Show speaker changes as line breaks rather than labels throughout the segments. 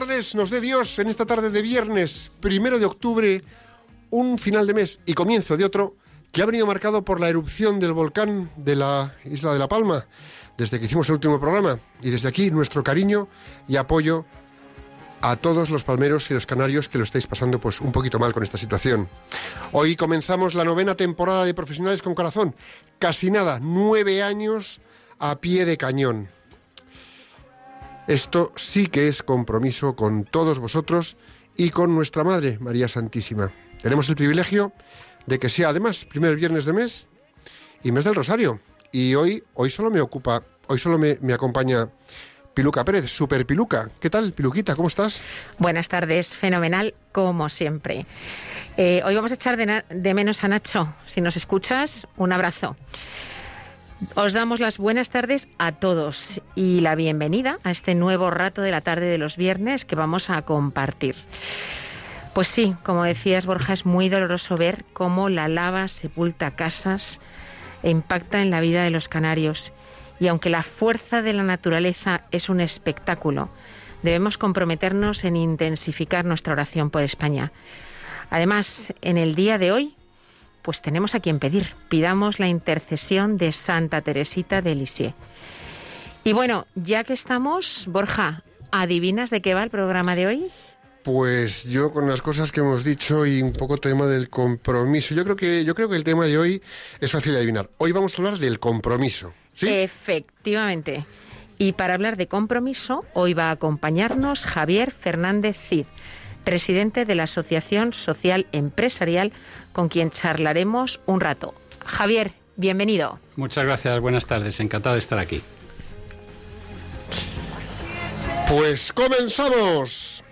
Tardes, nos dé Dios en esta tarde de viernes, primero de octubre, un final de mes y comienzo de otro que ha venido marcado por la erupción del volcán de la isla de La Palma, desde que hicimos el último programa. Y desde aquí nuestro cariño y apoyo a todos los palmeros y los canarios que lo estáis pasando pues un poquito mal con esta situación. Hoy comenzamos la novena temporada de Profesionales con Corazón. Casi nada, nueve años a pie de cañón. Esto sí que es compromiso con todos vosotros y con nuestra Madre, María Santísima. Tenemos el privilegio de que sea además primer viernes de mes y mes del Rosario. Y hoy, hoy solo me ocupa, hoy solo me, acompaña Piluca Pérez, Super Piluca. ¿Qué tal, Piluquita? ¿Cómo estás?
Buenas tardes, fenomenal, como siempre. Eh, hoy vamos a echar de menos a Nacho. Si nos escuchas, un abrazo. Os damos las buenas tardes a todos y la bienvenida a este nuevo rato de la tarde de los viernes que vamos a compartir. Pues sí, como decías Borja, es muy doloroso ver cómo la lava sepulta casas e impacta en la vida de los canarios. Y aunque la fuerza de la naturaleza es un espectáculo, debemos comprometernos en intensificar nuestra oración por España. Además, en el día de hoy pues tenemos a quien pedir. Pidamos la intercesión de Santa Teresita de Lisieux. Y bueno, ya que estamos, Borja, ¿adivinas de qué va el programa de hoy?
Pues yo con las cosas que hemos dicho y un poco tema del compromiso, yo creo que yo creo que el tema de hoy es fácil de adivinar. Hoy vamos a hablar del compromiso, ¿sí?
Efectivamente. Y para hablar de compromiso, hoy va a acompañarnos Javier Fernández Cid, presidente de la Asociación Social Empresarial con quien charlaremos un rato. Javier, bienvenido.
Muchas gracias, buenas tardes, encantado de estar aquí.
Pues comenzamos.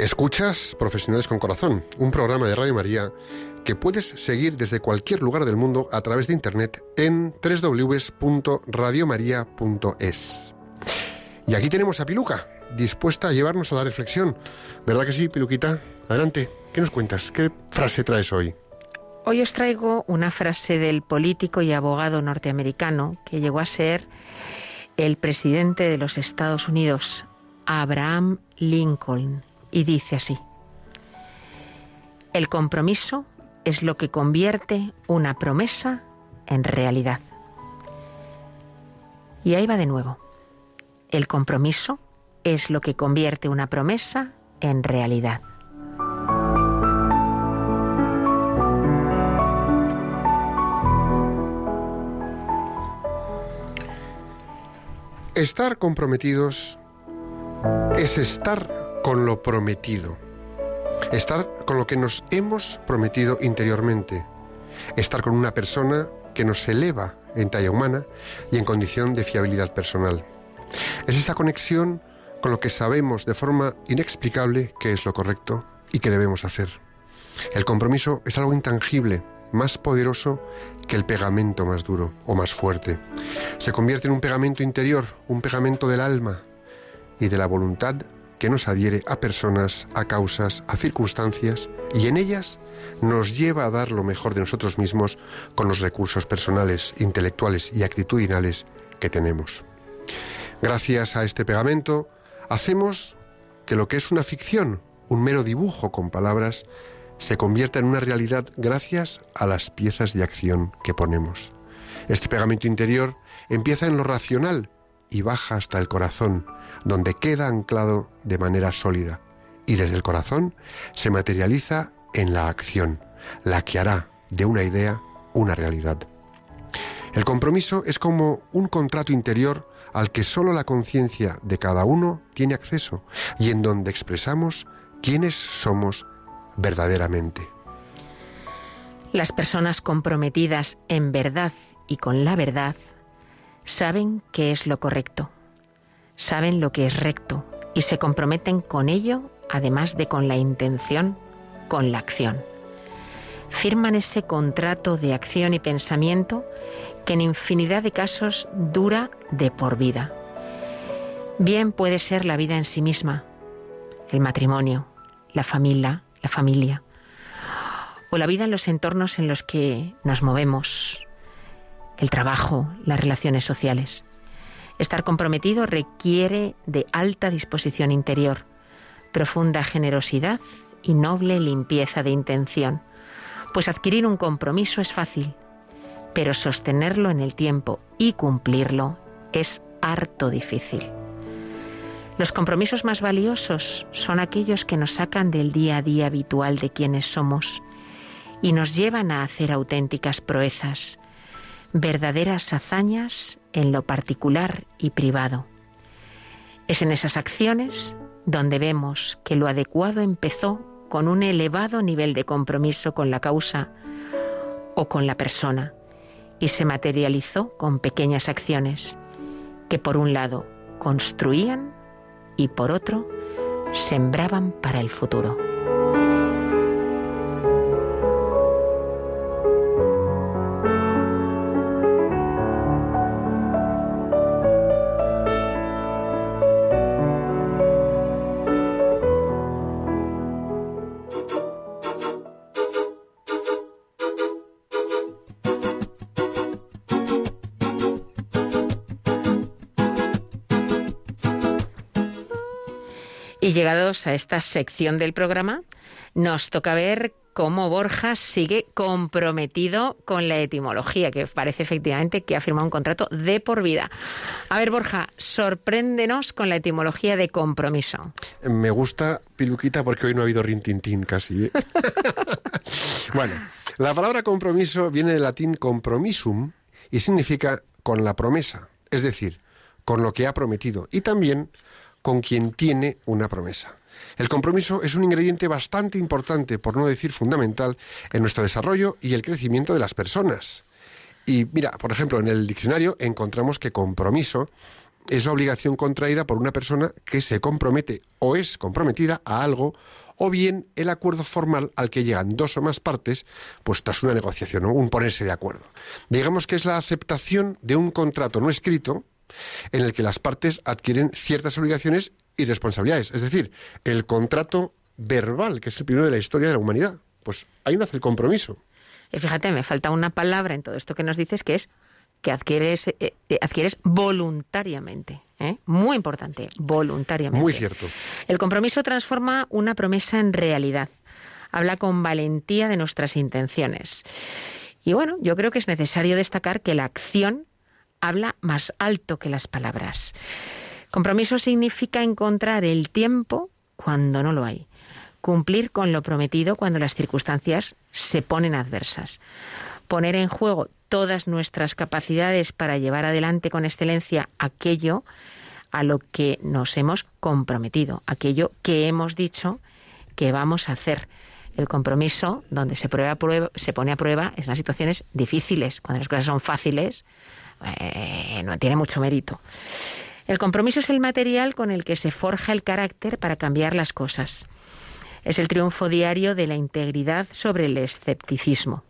Escuchas Profesionales con Corazón, un programa de Radio María que puedes seguir desde cualquier lugar del mundo a través de internet en www.radiomaria.es. Y aquí tenemos a Piluca, dispuesta a llevarnos a la reflexión. ¿Verdad que sí, Piluquita? Adelante, ¿qué nos cuentas? ¿Qué frase traes hoy?
Hoy os traigo una frase del político y abogado norteamericano que llegó a ser el presidente de los Estados Unidos, Abraham Lincoln y dice así, el compromiso es lo que convierte una promesa en realidad. Y ahí va de nuevo. El compromiso es lo que convierte una promesa en realidad.
Estar comprometidos es estar con lo prometido. Estar con lo que nos hemos prometido interiormente. Estar con una persona que nos eleva en talla humana y en condición de fiabilidad personal. Es esa conexión con lo que sabemos de forma inexplicable que es lo correcto y que debemos hacer. El compromiso es algo intangible, más poderoso que el pegamento más duro o más fuerte. Se convierte en un pegamento interior, un pegamento del alma y de la voluntad que nos adhiere a personas, a causas, a circunstancias y en ellas nos lleva a dar lo mejor de nosotros mismos con los recursos personales, intelectuales y actitudinales que tenemos. Gracias a este pegamento hacemos que lo que es una ficción, un mero dibujo con palabras, se convierta en una realidad gracias a las piezas de acción que ponemos. Este pegamento interior empieza en lo racional y baja hasta el corazón, donde queda anclado de manera sólida, y desde el corazón se materializa en la acción, la que hará de una idea una realidad. El compromiso es como un contrato interior al que solo la conciencia de cada uno tiene acceso y en donde expresamos quiénes somos verdaderamente.
Las personas comprometidas en verdad y con la verdad saben qué es lo correcto, saben lo que es recto y se comprometen con ello, además de con la intención, con la acción. Firman ese contrato de acción y pensamiento que en infinidad de casos dura de por vida. Bien puede ser la vida en sí misma, el matrimonio, la familia, la familia, o la vida en los entornos en los que nos movemos, el trabajo, las relaciones sociales. Estar comprometido requiere de alta disposición interior, profunda generosidad y noble limpieza de intención, pues adquirir un compromiso es fácil, pero sostenerlo en el tiempo y cumplirlo es harto difícil. Los compromisos más valiosos son aquellos que nos sacan del día a día habitual de quienes somos y nos llevan a hacer auténticas proezas, verdaderas hazañas en lo particular y privado. Es en esas acciones donde vemos que lo adecuado empezó con un elevado nivel de compromiso con la causa o con la persona y se materializó con pequeñas acciones que por un lado construían y por otro sembraban para el futuro. A esta sección del programa, nos toca ver cómo Borja sigue comprometido con la etimología, que parece efectivamente que ha firmado un contrato de por vida. A ver, Borja, sorpréndenos con la etimología de compromiso.
Me gusta, Piluquita, porque hoy no ha habido rintintín casi. ¿eh? bueno, la palabra compromiso viene del latín compromisum y significa con la promesa, es decir, con lo que ha prometido. Y también con quien tiene una promesa. El compromiso es un ingrediente bastante importante, por no decir fundamental, en nuestro desarrollo y el crecimiento de las personas. Y mira, por ejemplo, en el diccionario encontramos que compromiso es la obligación contraída por una persona que se compromete o es comprometida a algo o bien el acuerdo formal al que llegan dos o más partes, pues tras una negociación o un ponerse de acuerdo. Digamos que es la aceptación de un contrato no escrito en el que las partes adquieren ciertas obligaciones y responsabilidades. Es decir, el contrato verbal, que es el primero de la historia de la humanidad. Pues ahí nace el compromiso.
Y fíjate, me falta una palabra en todo esto que nos dices que es que adquieres, eh, eh, adquieres voluntariamente. ¿eh? Muy importante, voluntariamente.
Muy cierto.
El compromiso transforma una promesa en realidad. Habla con valentía de nuestras intenciones. Y bueno, yo creo que es necesario destacar que la acción habla más alto que las palabras. Compromiso significa encontrar el tiempo cuando no lo hay, cumplir con lo prometido cuando las circunstancias se ponen adversas, poner en juego todas nuestras capacidades para llevar adelante con excelencia aquello a lo que nos hemos comprometido, aquello que hemos dicho que vamos a hacer. El compromiso, donde se, prueba, se pone a prueba, es en las situaciones difíciles. Cuando las cosas son fáciles, eh, no tiene mucho mérito. El compromiso es el material con el que se forja el carácter para cambiar las cosas. Es el triunfo diario de la integridad sobre el escepticismo.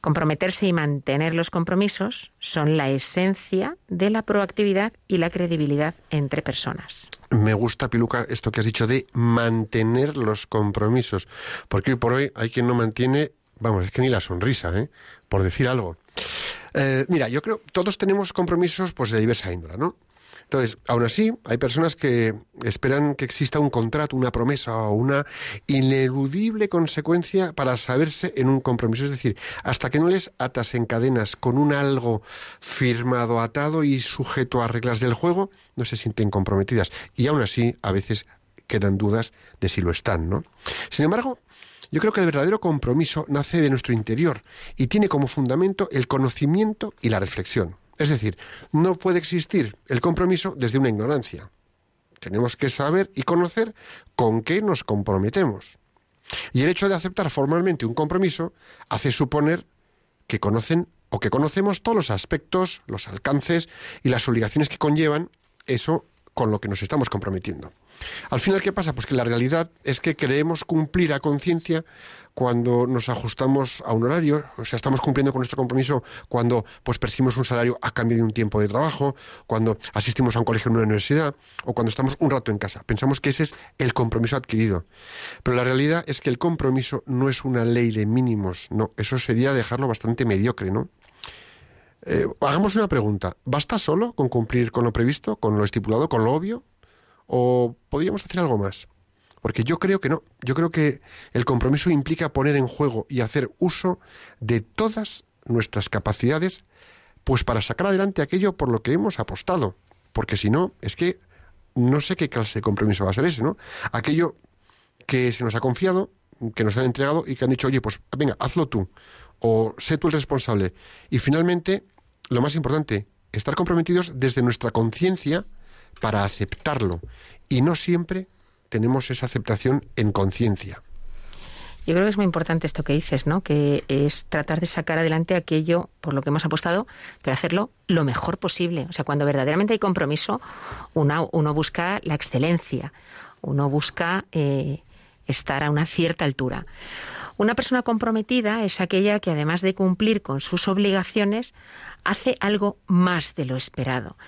Comprometerse y mantener los compromisos son la esencia de la proactividad y la credibilidad entre personas.
me gusta, Piluca, esto que has dicho de mantener los compromisos, porque hoy por hoy hay quien no mantiene, vamos, es que ni la sonrisa, ¿eh? por decir algo. Eh, mira, yo creo, todos tenemos compromisos pues de diversa índole, ¿no? Entonces, aún así, hay personas que esperan que exista un contrato, una promesa o una ineludible consecuencia para saberse en un compromiso. Es decir, hasta que no les atas en cadenas con un algo firmado, atado y sujeto a reglas del juego, no se sienten comprometidas. Y aún así, a veces quedan dudas de si lo están, ¿no? Sin embargo, yo creo que el verdadero compromiso nace de nuestro interior y tiene como fundamento el conocimiento y la reflexión. Es decir, no puede existir el compromiso desde una ignorancia. Tenemos que saber y conocer con qué nos comprometemos. Y el hecho de aceptar formalmente un compromiso hace suponer que conocen o que conocemos todos los aspectos, los alcances y las obligaciones que conllevan eso con lo que nos estamos comprometiendo. Al final, ¿qué pasa? Pues que la realidad es que creemos cumplir a conciencia cuando nos ajustamos a un horario, o sea, estamos cumpliendo con nuestro compromiso cuando pues percibimos un salario a cambio de un tiempo de trabajo, cuando asistimos a un colegio en una universidad o cuando estamos un rato en casa. Pensamos que ese es el compromiso adquirido. Pero la realidad es que el compromiso no es una ley de mínimos, no, eso sería dejarlo bastante mediocre, ¿no? Eh, hagamos una pregunta. ¿Basta solo con cumplir con lo previsto, con lo estipulado, con lo obvio? ¿O podríamos hacer algo más? Porque yo creo que no. Yo creo que el compromiso implica poner en juego y hacer uso de todas nuestras capacidades, pues para sacar adelante aquello por lo que hemos apostado. Porque si no, es que no sé qué clase de compromiso va a ser ese, ¿no? Aquello que se nos ha confiado, que nos han entregado y que han dicho, oye, pues venga, hazlo tú, o sé tú el responsable. Y finalmente, lo más importante, estar comprometidos desde nuestra conciencia para aceptarlo. Y no siempre tenemos esa aceptación en conciencia.
Yo creo que es muy importante esto que dices, ¿no? Que es tratar de sacar adelante aquello por lo que hemos apostado, pero hacerlo lo mejor posible. O sea, cuando verdaderamente hay compromiso, uno, uno busca la excelencia, uno busca eh, estar a una cierta altura. Una persona comprometida es aquella que además de cumplir con sus obligaciones, hace algo más de lo esperado,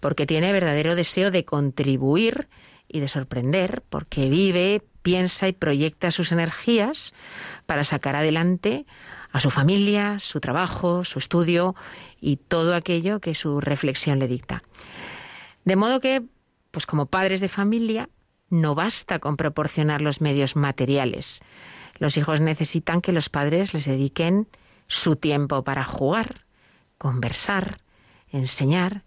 porque tiene verdadero deseo de contribuir y de sorprender, porque vive, piensa y proyecta sus energías para sacar adelante a su familia, su trabajo, su estudio y todo aquello que su reflexión le dicta. De modo que, pues como padres de familia, no basta con proporcionar los medios materiales, los hijos necesitan que los padres les dediquen su tiempo para jugar, conversar, enseñar.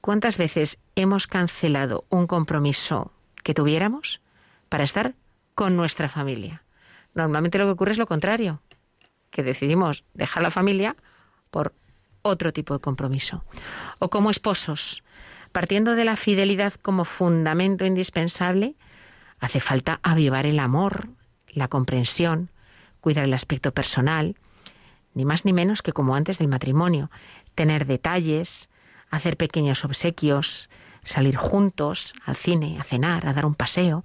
¿Cuántas veces hemos cancelado un compromiso que tuviéramos para estar con nuestra familia? Normalmente lo que ocurre es lo contrario, que decidimos dejar la familia por otro tipo de compromiso. O como esposos, partiendo de la fidelidad como fundamento indispensable, hace falta avivar el amor, la comprensión, cuidar el aspecto personal, ni más ni menos que como antes del matrimonio, tener detalles, hacer pequeños obsequios, salir juntos al cine, a cenar, a dar un paseo,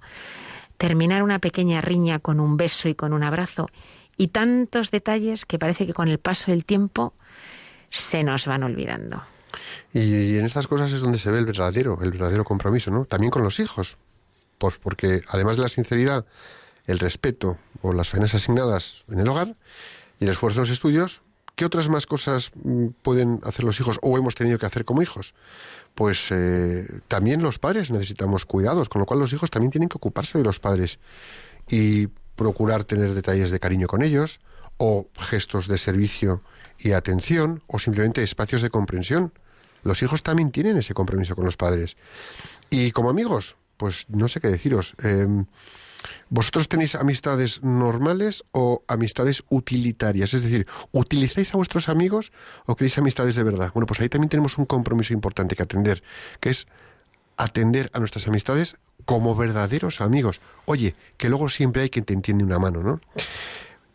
terminar una pequeña riña con un beso y con un abrazo, y tantos detalles que parece que con el paso del tiempo se nos van olvidando.
Y, en estas cosas es donde se ve el verdadero, el verdadero compromiso, ¿no? También con los hijos. Pues porque además de la sinceridad el respeto o las faenas asignadas en el hogar y el esfuerzo en los estudios, ¿qué otras más cosas mm, pueden hacer los hijos o hemos tenido que hacer como hijos? Pues eh, también los padres necesitamos cuidados, con lo cual los hijos también tienen que ocuparse de los padres y procurar tener detalles de cariño con ellos o gestos de servicio y atención o simplemente espacios de comprensión. Los hijos también tienen ese compromiso con los padres. Y como amigos, pues no sé qué deciros. Em, ¿Vosotros tenéis amistades normales o amistades utilitarias? Es decir, ¿utilizáis a vuestros amigos o queréis amistades de verdad? Bueno, pues ahí también tenemos un compromiso importante que atender, que es atender a nuestras amistades como verdaderos amigos. Oye, que luego siempre hay quien te entiende una mano, ¿no?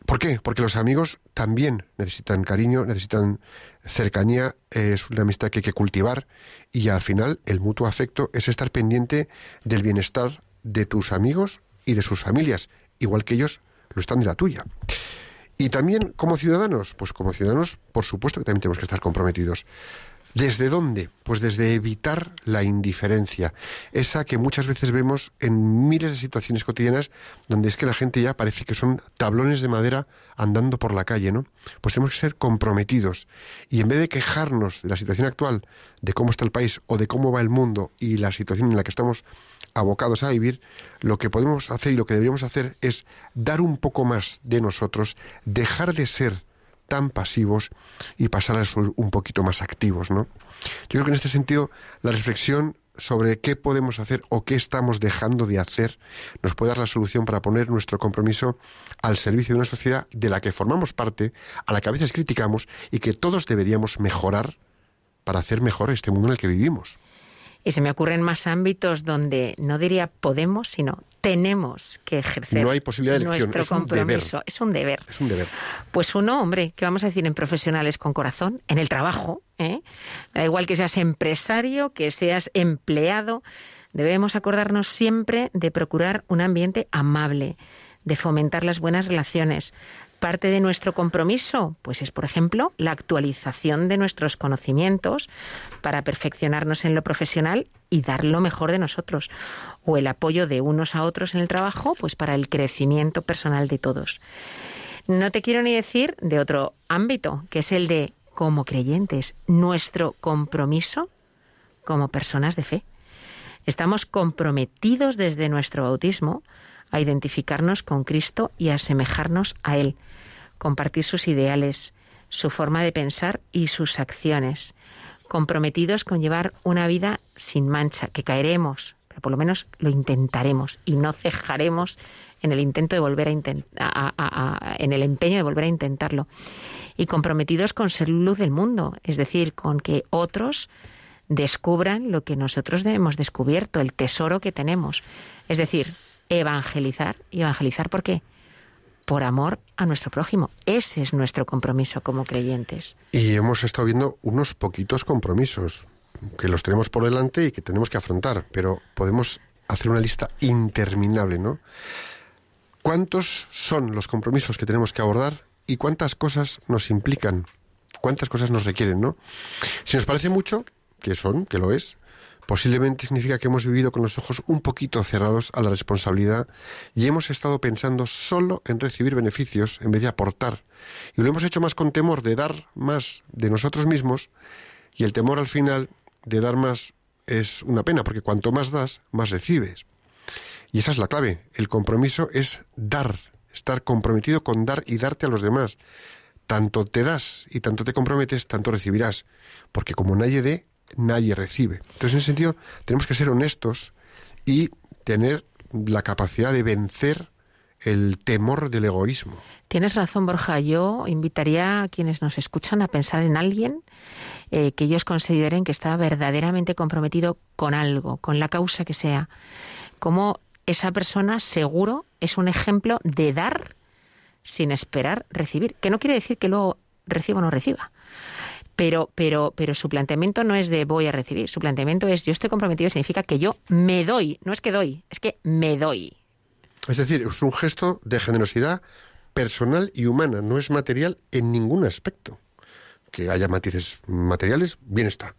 ¿Por qué? Porque los amigos también necesitan cariño, necesitan cercanía, es una amistad que hay que cultivar y al final el mutuo afecto es estar pendiente del bienestar de tus amigos y de sus familias, igual que ellos lo están de la tuya. Y también como ciudadanos, pues como ciudadanos, por supuesto que también tenemos que estar comprometidos. ¿Desde dónde? Pues desde evitar la indiferencia, esa que muchas veces vemos en miles de situaciones cotidianas donde es que la gente ya parece que son tablones de madera andando por la calle, ¿no? Pues tenemos que ser comprometidos y en vez de quejarnos de la situación actual, de cómo está el país o de cómo va el mundo y la situación en la que estamos abocados a vivir, lo que podemos hacer y lo que deberíamos hacer es dar un poco más de nosotros, dejar de ser tan pasivos y pasar a ser un poquito más activos, ¿no? Yo creo que en este sentido la reflexión sobre qué podemos hacer o qué estamos dejando de hacer nos puede dar la solución para poner nuestro compromiso al servicio de una sociedad de la que formamos parte, a la que a veces criticamos y que todos deberíamos mejorar para hacer mejor este mundo en el que vivimos.
Y se me ocurren más ámbitos donde no diría podemos, sino tenemos que ejercer
no hay posibilidad de elección.
nuestro compromiso.
Es un deber.
Es un deber. Pues uno, hombre, ¿qué vamos a decir en profesionales con corazón? En el trabajo. ¿eh? Da igual que seas empresario, que seas empleado. Debemos acordarnos siempre de procurar un ambiente amable, de fomentar las buenas relaciones, Parte de nuestro compromiso, pues es, por ejemplo, la actualización de nuestros conocimientos para perfeccionarnos en lo profesional y dar lo mejor de nosotros, o el apoyo de unos a otros en el trabajo, pues para el crecimiento personal de todos. No te quiero ni decir de otro ámbito, que es el de, como creyentes, nuestro compromiso como personas de fe. Estamos comprometidos desde nuestro bautismo a identificarnos con Cristo y a asemejarnos a Él, compartir sus ideales, su forma de pensar y sus acciones, comprometidos con llevar una vida sin mancha, que caeremos, pero por lo menos lo intentaremos y no cejaremos en el intento de volver a, en el empeño de volver a intentarlo y comprometidos con ser luz del mundo, es decir, con que otros descubran lo que nosotros hemos descubierto, el tesoro que tenemos. Es decir, evangelizar. ¿Y evangelizar por qué? Por amor a nuestro prójimo. Ese es nuestro compromiso como creyentes.
Y hemos estado viendo unos poquitos compromisos que los tenemos por delante y que tenemos que afrontar, pero podemos hacer una lista interminable, ¿no? ¿Cuántos son los compromisos que tenemos que abordar y cuántas cosas nos implican? ¿Cuántas cosas nos requieren, no? Si nos parece mucho, que son, que lo es, Posiblemente significa que hemos vivido con los ojos un poquito cerrados a la responsabilidad y hemos estado pensando solo en recibir beneficios en vez de aportar. Y lo hemos hecho más con temor de dar más de nosotros mismos y el temor al final de dar más es una pena porque cuanto más das, más recibes. Y esa es la clave. El compromiso es dar, estar comprometido con dar y darte a los demás. Tanto te das y tanto te comprometes, tanto recibirás. Porque como nadie dé, nadie recibe. Entonces, en ese sentido, tenemos que ser honestos y tener la capacidad de vencer el temor del egoísmo.
Tienes razón, Borja. Yo invitaría a quienes nos escuchan a pensar en alguien eh, que ellos consideren que está verdaderamente comprometido con algo, con la causa que sea. Como esa persona seguro es un ejemplo de dar sin esperar recibir. Que no quiere decir que luego reciba o no reciba pero, pero, pero su planteamiento no es de voy a recibir, su planteamiento es yo estoy comprometido, significa que yo me doy, no es que doy, es que me doy.
Es decir, es un gesto de generosidad personal y humana, no es material en ningún aspecto. Que haya matices materiales, bien está.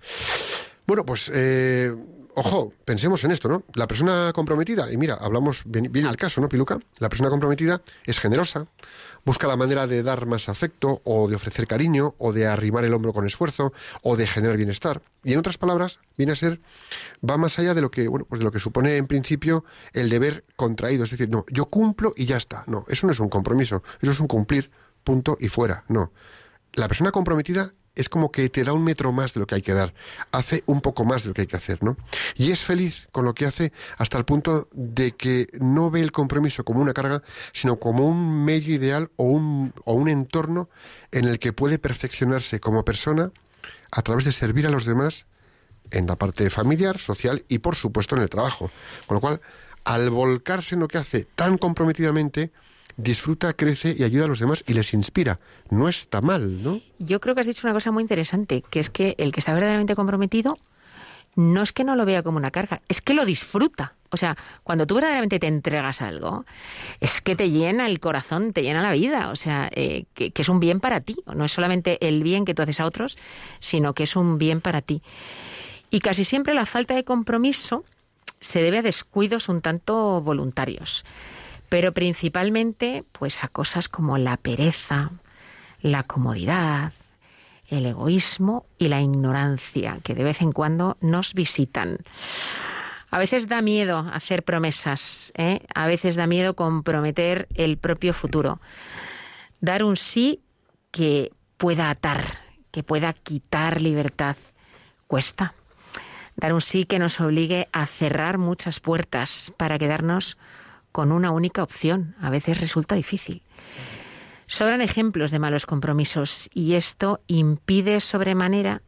Bueno, pues eh, ojo, pensemos en esto, ¿no? La persona comprometida, y mira, hablamos, viene al caso, ¿no, Piluca? La persona comprometida es generosa, busca la manera de dar más afecto, o de ofrecer cariño, o de arrimar el hombro con esfuerzo, o de generar bienestar. Y en otras palabras, viene a ser, va más allá de lo que, bueno, pues de lo que supone en principio el deber contraído. Es decir, no, yo cumplo y ya está. No, eso no es un compromiso, eso es un cumplir, punto y fuera. No. La persona comprometida es como que te da un metro más de lo que hay que dar, hace un poco más de lo que hay que hacer, ¿no? Y es feliz con lo que hace hasta el punto de que no ve el compromiso como una carga, sino como un medio ideal o un, o un entorno en el que puede perfeccionarse como persona a través de servir a los demás en la parte familiar, social y por supuesto en el trabajo. Con lo cual, al volcarse en lo que hace tan comprometidamente, disfruta, crece y ayuda a los demás y les inspira. No está mal, ¿no?
Yo creo que has dicho una cosa muy interesante, que es que el que está verdaderamente comprometido no es que no lo vea como una carga, es que lo disfruta. O sea, cuando tú verdaderamente te entregas algo, es que te llena el corazón, te llena la vida. O sea, eh, que, que es un bien para ti. No es solamente el bien que tú haces a otros, sino que es un bien para ti. Y casi siempre la falta de compromiso se debe a descuidos un tanto voluntarios, pero principalmente pues a cosas como la pereza, la comodidad, el egoísmo y la ignorancia que de vez en cuando nos visitan. A veces da miedo hacer promesas, ¿eh? a veces da miedo comprometer el propio futuro. Dar un sí que pueda atar, que pueda quitar libertad, cuesta. Dar un sí que nos obligue a cerrar muchas puertas para quedarnos con una única opción. A veces resulta difícil. Sobran ejemplos de malos compromisos y esto impide sobremanera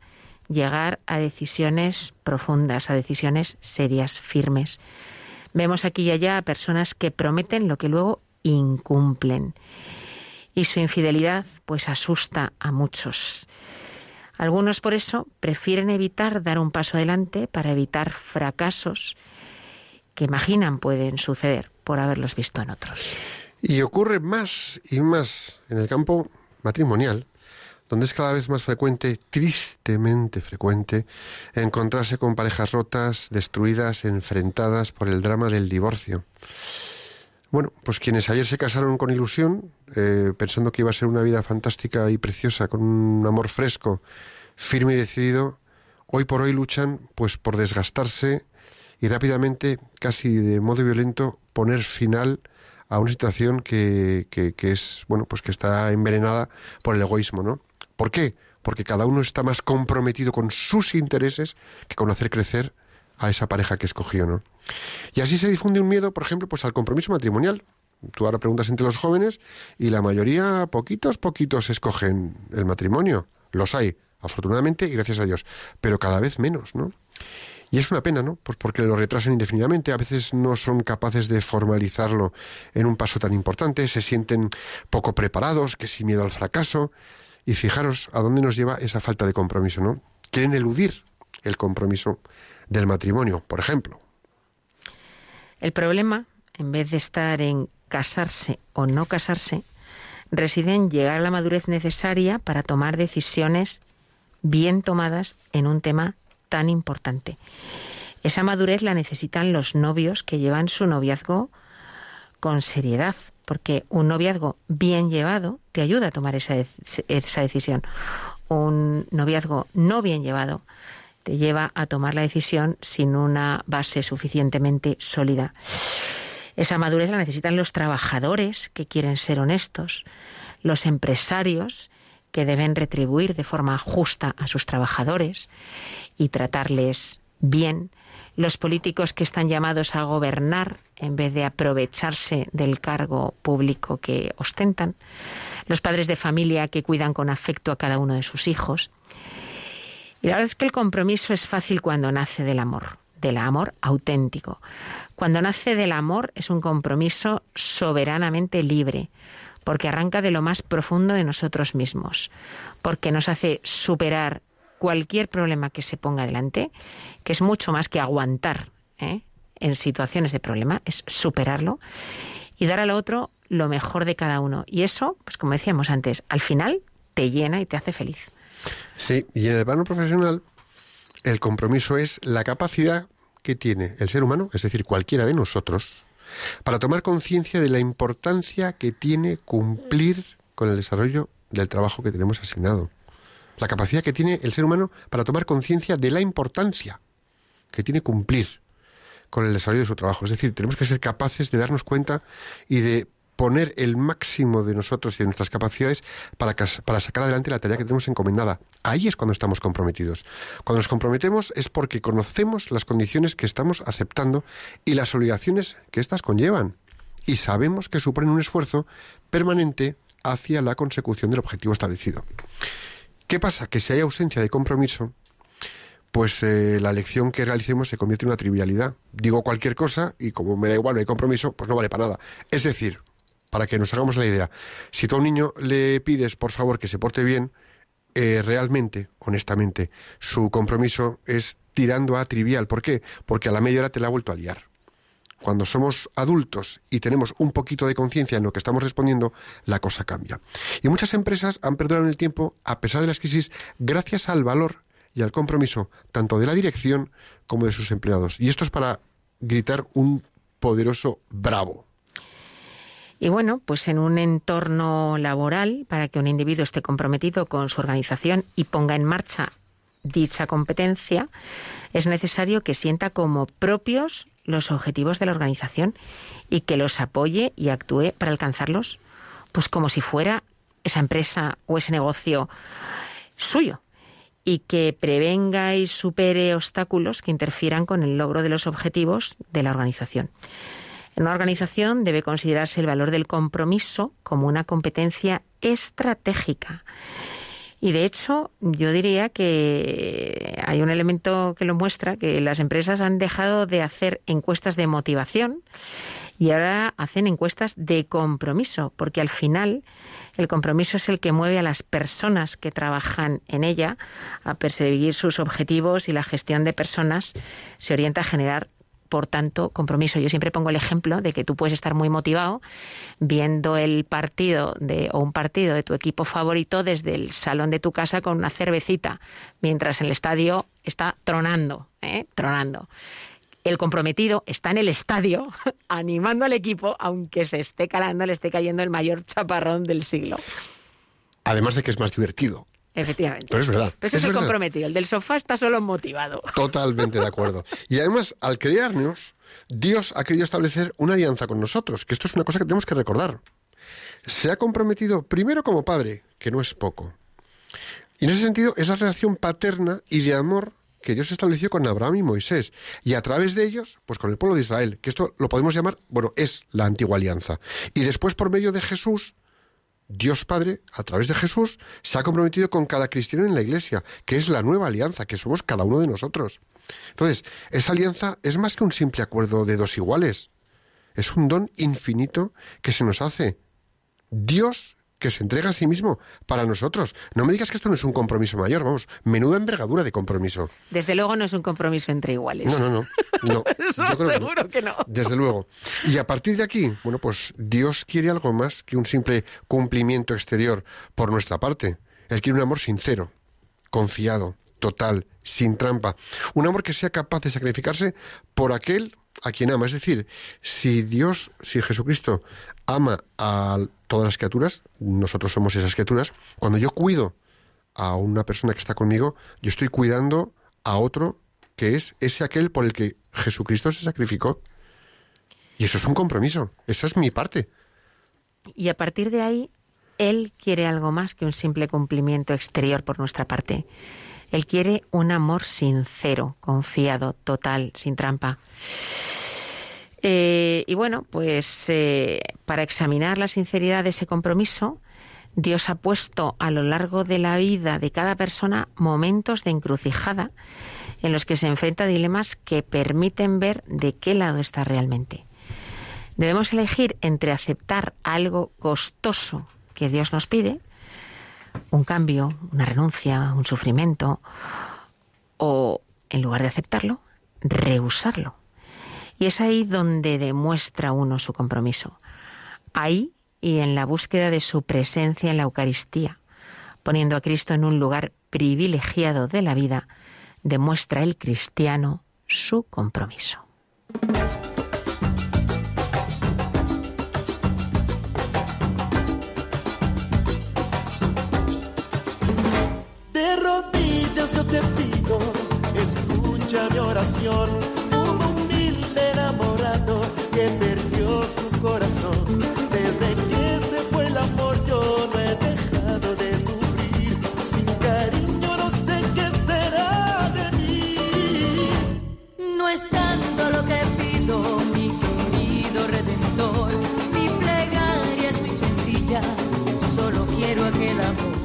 llegar a decisiones profundas, a decisiones serias, firmes. Vemos aquí y allá a personas que prometen lo que luego incumplen. Y su infidelidad pues asusta a muchos. Algunos por eso prefieren evitar dar un paso adelante para evitar fracasos que imaginan pueden suceder haberlos visto en otros.
Y ocurre más y más en el campo matrimonial, donde es cada vez más frecuente, tristemente frecuente, encontrarse con parejas rotas, destruidas, enfrentadas por el drama del divorcio. Bueno, pues quienes ayer se casaron con ilusión, eh, pensando que iba a ser una vida fantástica y preciosa, con un amor fresco, firme y decidido, hoy por hoy luchan pues por desgastarse y rápidamente, casi de modo violento, poner final a una situación que, que, es, bueno, pues que está envenenada por el egoísmo, ¿no? ¿Por qué? Porque cada uno está más comprometido con sus intereses que con hacer crecer a esa pareja que escogió, ¿no? Y así se difunde un miedo, por ejemplo, pues al compromiso matrimonial. Tú ahora preguntas entre los jóvenes y la mayoría, poquitos, poquitos escogen el matrimonio. Los hay, afortunadamente y gracias a Dios, pero cada vez menos, ¿no? Y es una pena, ¿no? Pues porque lo retrasan indefinidamente, a veces no son capaces de formalizarlo en un paso tan importante, se sienten poco preparados, que sin miedo al fracaso. Y fijaros a dónde nos lleva esa falta de compromiso, ¿no? Quieren eludir el compromiso del matrimonio, por ejemplo.
El problema, en vez de estar en casarse o no casarse, reside en llegar a la madurez necesaria para tomar decisiones bien tomadas en un tema tan importante. Esa madurez la necesitan los novios que llevan su noviazgo con seriedad, porque un noviazgo bien llevado te ayuda a tomar esa, esa decisión. Un noviazgo no bien llevado te lleva a tomar la decisión sin una base suficientemente sólida. Esa madurez la necesitan los trabajadores que quieren ser honestos, los empresarios que deben retribuir de forma justa a sus trabajadores y tratarles bien, los políticos que están llamados a gobernar en vez de aprovecharse del cargo público que ostentan, los padres de familia que cuidan con afecto a cada uno de sus hijos. Y la verdad es que el compromiso es fácil cuando nace del amor, del amor auténtico. Cuando nace del amor es un compromiso soberanamente libre, porque arranca de lo más profundo de nosotros mismos, porque nos hace superar cualquier problema que se ponga delante, que es mucho más que aguantar ¿eh? en situaciones de problema, es superarlo y dar al otro lo mejor de cada uno. Y eso, pues como decíamos antes, al final te llena y te hace feliz.
Sí, y en el plano profesional, el compromiso es la capacidad que tiene el ser humano, es decir, cualquiera de nosotros, para tomar conciencia de la importancia que tiene cumplir con el desarrollo del trabajo que tenemos asignado. La capacidad que tiene el ser humano para tomar conciencia de la importancia que tiene cumplir con el desarrollo de su trabajo. Es decir, tenemos que ser capaces de darnos cuenta y de poner el máximo de nosotros y de nuestras capacidades para, para sacar adelante la tarea que tenemos encomendada. Ahí es cuando estamos comprometidos. Cuando nos comprometemos es porque conocemos las condiciones que estamos aceptando y las obligaciones que éstas conllevan. Y sabemos que suponen un esfuerzo permanente hacia la consecución del objetivo establecido. ¿Qué pasa? Que si hay ausencia de compromiso, pues eh, la elección que realicemos se convierte en una trivialidad. Digo cualquier cosa y como me da igual, no hay compromiso, pues no vale para nada. Es decir, para que nos hagamos la idea, si tú a un niño le pides, por favor, que se porte bien, eh, realmente, honestamente, su compromiso es tirando a trivial. ¿Por qué? Porque a la media hora te la ha vuelto a liar. Cuando somos adultos y tenemos un poquito de conciencia en lo que estamos respondiendo, la cosa cambia. Y muchas empresas han perdurado en el tiempo, a pesar de las crisis, gracias al valor y al compromiso tanto de la dirección como de sus empleados. Y esto es para gritar un poderoso bravo.
Y bueno, pues en un entorno laboral, para que un individuo esté comprometido con su organización y ponga en marcha dicha competencia, es necesario que sienta como propios los objetivos de la organización y que los apoye y actúe para alcanzarlos, pues como si fuera esa empresa o ese negocio suyo y que prevenga y supere obstáculos que interfieran con el logro de los objetivos de la organización. En una organización debe considerarse el valor del compromiso como una competencia estratégica. Y de hecho, yo diría que hay un elemento que lo muestra, que las empresas han dejado de hacer encuestas de motivación y ahora hacen encuestas de compromiso, porque al final el compromiso es el que mueve a las personas que trabajan en ella a perseguir sus objetivos y la gestión de personas se orienta a generar por tanto, compromiso. Yo siempre pongo el ejemplo de que tú puedes estar muy motivado viendo el partido de, o un partido de tu equipo favorito desde el salón de tu casa con una cervecita, mientras el estadio está tronando, ¿eh? tronando. El comprometido está en el estadio animando al equipo, aunque se esté calando, le esté cayendo el mayor chaparrón del siglo.
Además de que es más divertido.
Efectivamente.
Pero es verdad.
Pero ese es, el comprometido. El del sofá está solo motivado.
Totalmente de acuerdo. Y además, al crearnos, Dios ha querido establecer una alianza con nosotros, que esto es una cosa que tenemos que recordar. Se ha comprometido primero como padre, que no es poco. Y en ese sentido es la relación paterna y de amor que Dios estableció con Abraham y Moisés, y a través de ellos, pues con el pueblo de Israel, que esto lo podemos llamar, bueno, es la antigua alianza. Y después por medio de Jesús, Dios Padre, a través de Jesús, se ha comprometido con cada cristiano en la Iglesia, que es la nueva alianza, que somos cada uno de nosotros. Entonces, esa alianza es más que un simple acuerdo de dos iguales. Es un don infinito que se nos hace. Dios que se entrega a sí mismo para nosotros. No me digas que esto no es un compromiso mayor, vamos, menuda envergadura de compromiso.
Desde luego no es un compromiso entre iguales.
No, no, no.
Eso seguro que no.
Desde luego. Y a partir de aquí, bueno, pues Dios quiere algo más que un simple cumplimiento exterior por nuestra parte. Él quiere un amor sincero, confiado, total, sin trampa. Un amor que sea capaz de sacrificarse por aquel a quien ama. Es decir, si Dios, si Jesucristo ama a todas las criaturas, nosotros somos esas criaturas, cuando yo cuido a una persona que está conmigo, yo estoy cuidando a otro que es ese aquel por el que Jesucristo se sacrificó. Y eso es un compromiso, esa es mi parte.
Y a partir de ahí, Él quiere algo más que un simple cumplimiento exterior por nuestra parte. Él quiere un amor sincero, confiado, total, sin trampa. Eh, y bueno, pues eh, para examinar la sinceridad de ese compromiso, Dios ha puesto a lo largo de la vida de cada persona momentos de encrucijada en los que se enfrenta a dilemas que permiten ver de qué lado está realmente. Debemos elegir entre aceptar algo costoso que Dios nos pide, un cambio, una renuncia, un sufrimiento, o en lugar de aceptarlo, rehusarlo y es ahí donde demuestra uno su compromiso. Ahí y en la búsqueda de su presencia en la Eucaristía, poniendo a Cristo en un lugar privilegiado de la vida, demuestra el cristiano su compromiso.
Escucha mi oración que perdió su corazón. Desde que se fue el amor yo no he dejado de sufrir. Sin cariño no sé qué será de mí.
No es tanto lo que pido, mi querido redentor. Mi plegaria es muy sencilla, solo quiero aquel amor.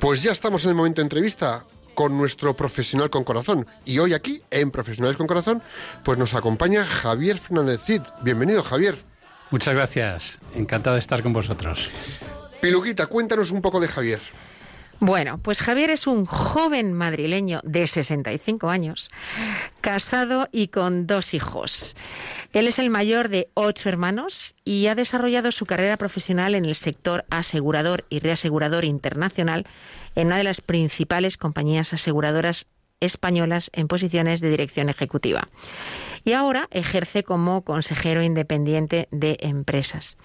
Pues ya estamos en el momento de entrevista con nuestro profesional con corazón. Y hoy aquí, en Profesionales con Corazón, pues nos acompaña Javier Fernández Cid. Bienvenido, Javier.
Muchas gracias. Encantado de estar con vosotros.
Piluquita, cuéntanos un poco de Javier.
Bueno, pues Javier es un joven madrileño de 65 años, casado y con dos hijos. Él es el mayor de ocho hermanos y ha desarrollado su carrera profesional en el sector asegurador y reasegurador internacional en una de las principales compañías aseguradoras españolas en posiciones de dirección ejecutiva. Y ahora ejerce como consejero independiente de empresas.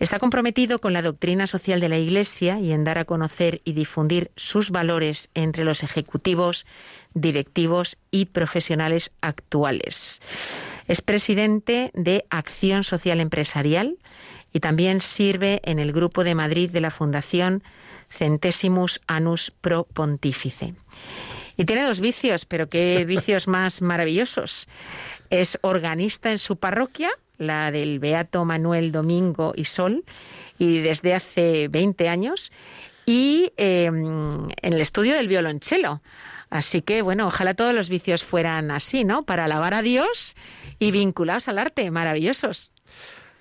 Está comprometido con la doctrina social de la Iglesia y en dar a conocer y difundir sus valores entre los ejecutivos, directivos y profesionales actuales. Es presidente de Acción Social Empresarial y también sirve en el Grupo de Madrid de la Fundación Centesimus Anus Pro Pontífice. Y tiene dos vicios, pero qué vicios más maravillosos. Es organista en su parroquia la del Beato Manuel Domingo y Sol, y desde hace 20 años, y em, en el estudio del violonchelo. Así que, bueno, ojalá todos los vicios fueran así, ¿no? Para alabar a Dios y vinculados al arte, maravillosos.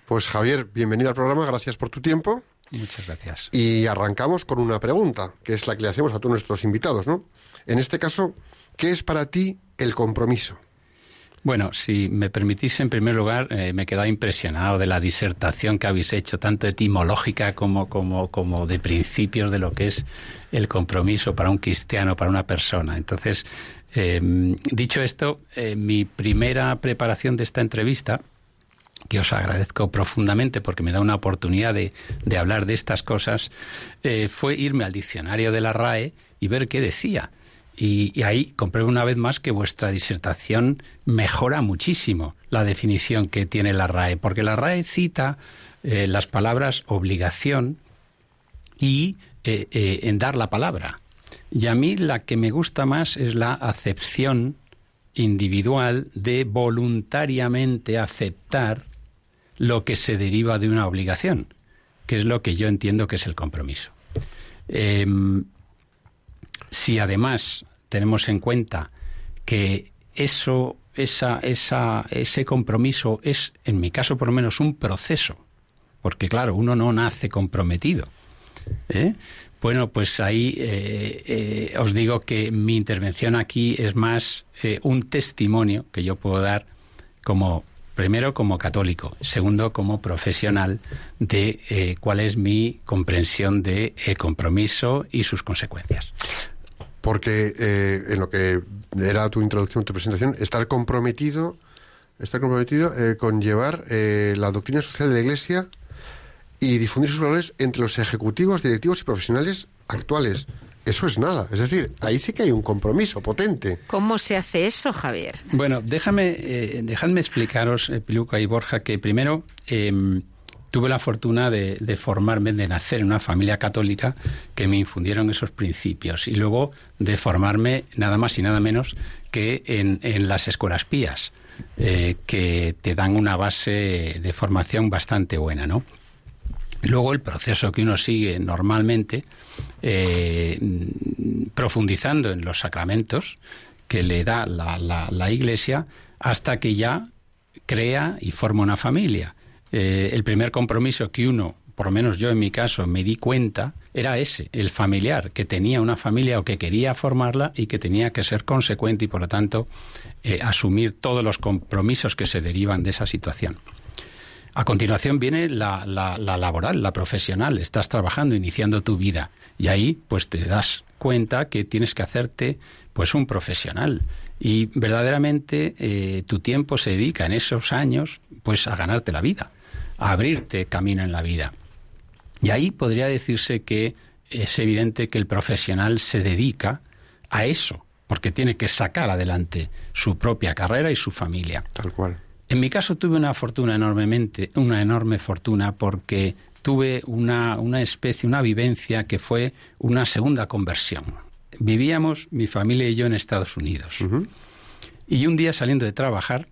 Pues Javier, bienvenido al programa, gracias por tu tiempo.
Muchas gracias.
Y arrancamos con una pregunta, que es la que le hacemos a todos nuestros invitados, ¿no? En este caso, ¿qué es para ti el compromiso?
Bueno, si me permitís, en primer lugar, eh, me he quedado impresionado de la disertación que habéis hecho, tanto etimológica como, como, como de principios de lo que es el compromiso para un cristiano, para una persona. Entonces, eh, dicho esto, eh, mi primera preparación de esta entrevista, que os agradezco profundamente porque me da una oportunidad de, de hablar de estas cosas, fue irme al diccionario de la RAE y ver qué decía. Y, ahí compruebo una vez más que vuestra disertación mejora muchísimo la definición que tiene la RAE, porque la RAE cita eh, las palabras obligación y eh, eh, en dar la palabra. Y a mí la que me gusta más es la acepción individual de voluntariamente aceptar lo que se deriva de una obligación, que es lo que yo entiendo que es el compromiso. Em, si además tenemos en cuenta que eso, esa, esa, ese compromiso es, en mi caso por lo menos, un proceso, porque claro, uno no nace comprometido. ¿eh? Bueno, pues ahí eh, eh, os digo que mi intervención aquí es más un testimonio que yo puedo dar como primero como católico, segundo como profesional de cuál es mi comprensión de el compromiso y sus consecuencias
porque eh, en lo que era tu introducción, tu presentación, estar comprometido, estar comprometido eh, con llevar eh, la doctrina social de la Iglesia y difundir sus valores entre los ejecutivos, directivos y profesionales actuales. Eso es nada. Es decir, ahí sí que hay un compromiso potente.
¿Cómo se hace eso, Javier?
Bueno, déjame, dejadme explicaros, Piluca y Borja, que primero em, tuve la fortuna de, formarme, de nacer en una familia católica que me infundieron esos principios y luego de formarme nada más y nada menos que en, las escuelas pías, eh, que te dan una base de formación bastante buena, ¿no? Luego el proceso que uno sigue normalmente, eh, profundizando en los sacramentos que le da la, la Iglesia, hasta que ya crea y forma una familia. Eh, el primer compromiso que uno, por lo menos yo en mi caso, me di cuenta, era ese, el familiar, que tenía una familia o que quería formarla y que tenía que ser consecuente y, por lo tanto, eh, asumir todos los compromisos que se derivan de esa situación. A continuación viene la, la, laboral, la profesional. Estás trabajando, iniciando tu vida. Y ahí, pues te das cuenta que tienes que hacerte, pues, un profesional. Y verdaderamente eh, tu tiempo se dedica en esos años, pues, a ganarte la vida a abrirte camino en la vida. Y ahí podría decirse que es evidente que el profesional se dedica a eso, porque tiene que sacar adelante su propia carrera y su familia.
Tal cual.
En mi caso tuve una fortuna enormemente, una enorme fortuna porque tuve una, una especie, una vivencia que fue una segunda conversión. Vivíamos, mi familia y yo, en Estados Unidos. Y un día saliendo de trabajar,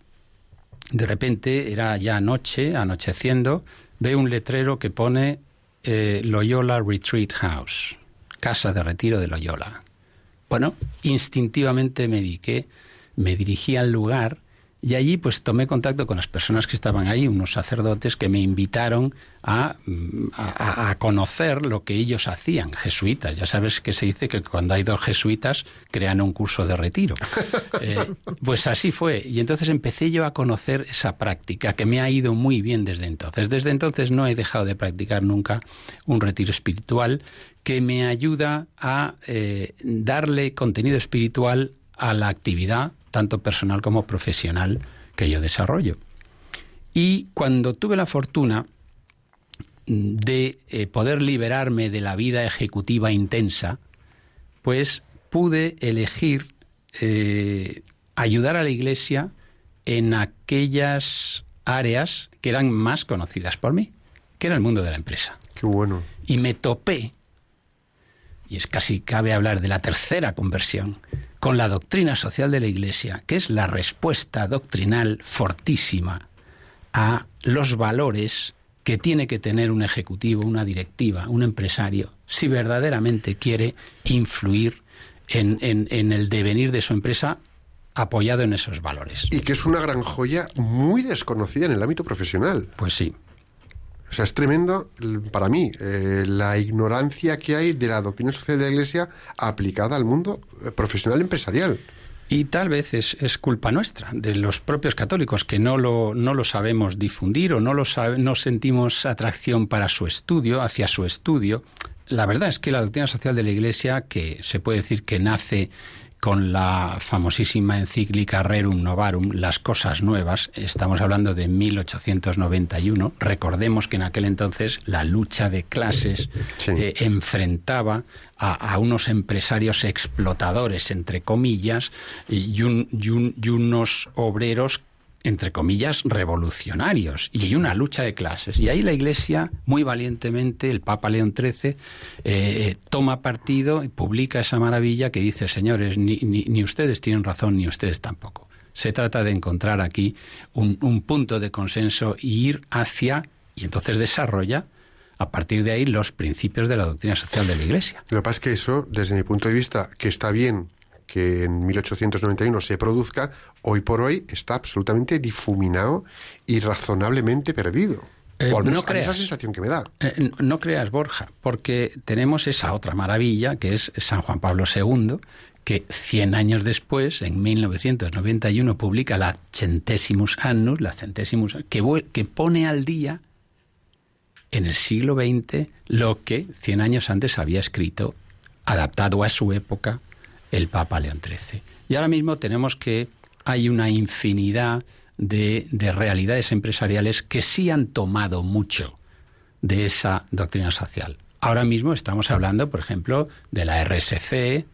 de repente era ya noche, anocheciendo, veo un letrero que pone eh, Loyola Retreat House, casa de retiro de Loyola. Bueno, instintivamente me vi me dirigí al lugar Y allí pues tomé contacto con las personas que estaban ahí, unos sacerdotes que me invitaron a, mm, a, a conocer lo que ellos hacían, jesuitas. Ya sabes que se dice que cuando hay dos jesuitas crean un curso de retiro. Eh, pues así fue. Y entonces empecé yo a conocer esa práctica que me ha ido muy bien desde entonces. Desde entonces no he dejado de practicar nunca un retiro espiritual que me ayuda a eh, darle contenido espiritual a la actividad, tanto personal como profesional, que yo desarrollo. Y cuando tuve la fortuna de eh, poder liberarme de la vida ejecutiva intensa, pues pude elegir eh, ayudar a la Iglesia en aquellas áreas que eran más conocidas por mí, que era el mundo de la empresa.
Qué bueno.
Y me topé, y es casi cabe hablar de la tercera conversión, con la doctrina social de la Iglesia, que es la respuesta doctrinal fortísima a los valores que tiene que tener un ejecutivo, una directiva, un empresario, si verdaderamente quiere influir en, en- en el devenir de su empresa apoyado en esos valores.
Y que es una gran joya muy desconocida en el ámbito profesional.
Pues sí.
Sea, es tremendo para mí eh, la ignorancia que hay de la doctrina social de la Iglesia aplicada al mundo eh, profesional empresarial.
Y tal vez es, es culpa nuestra, de los propios católicos, que no lo, no lo sabemos difundir o no, lo sabe- no sentimos atracción para su estudio, hacia su estudio. La verdad es que la doctrina social de la Iglesia, que se puede decir que nace con la famosísima encíclica Rerum Novarum, las cosas nuevas, estamos hablando de 1891, recordemos que en aquel entonces la lucha de clases
Sí.
eh, enfrentaba a, a unos empresarios explotadores, entre comillas, y, un- y un- y unos obreros entre comillas, revolucionarios y una lucha de clases. Y ahí la Iglesia, muy valientemente, el Papa León XIII, eh, toma partido y publica esa maravilla que dice, señores, ni, ni- ustedes tienen razón, ni ustedes tampoco. Se trata de encontrar aquí un, un punto de consenso y ir hacia, y entonces desarrolla, a partir de ahí, los principios de la doctrina social de la Iglesia.
Lo que pasa es que eso, desde mi punto de vista, que está bien que en 1891 se produzca, hoy por hoy está absolutamente difuminado y razonablemente perdido.
Eh,
o al menos
no
mí esa
creas.
sensación que me da.
Eh, no creas, Borja, porque tenemos esa otra maravilla que es San Juan Pablo II, que 100 años después, en 1991, publica la Centesimus Annus, la Centesimus, que, que pone al día en el siglo XX lo que 100 años antes había escrito, adaptado a su época, el Papa León XIII. Y ahora mismo tenemos que hay una infinidad de, de realidades empresariales que sí han tomado mucho de esa doctrina social. Ahora mismo estamos hablando, por ejemplo, de la RSC,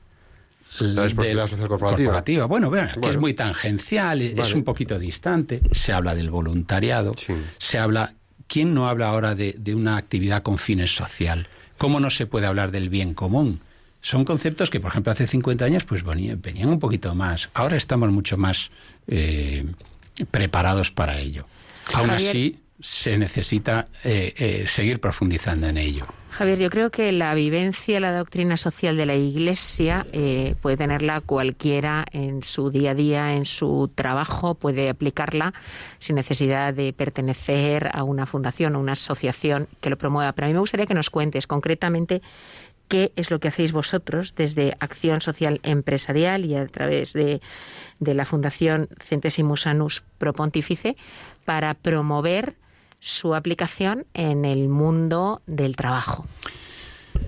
La responsabilidad social corporativa.
Bueno, vean, que es
Bueno.
muy tangencial, es un poquito distante. Se habla del voluntariado,
Sí.
se habla. ¿Quién no habla ahora de, de una actividad con fines social? ¿Cómo no se puede hablar del bien común? Son conceptos que, por ejemplo, hace 50 años pues venían, un poquito más. Ahora estamos mucho más eh, preparados para ello. Aún
Javier.
así, se necesita eh, eh, seguir profundizando en ello.
Javier, yo creo que la vivencia, la doctrina social de la Iglesia eh, puede tenerla cualquiera en su día a día, en su trabajo, puede aplicarla sin necesidad de pertenecer a una fundación o una asociación que lo promueva. Pero a mí me gustaría que nos cuentes concretamente qué es lo que hacéis vosotros desde Acción Social Empresarial y a través de, de la Fundación Centesimus Annus Pro Pontifice para promover su aplicación en el mundo del trabajo.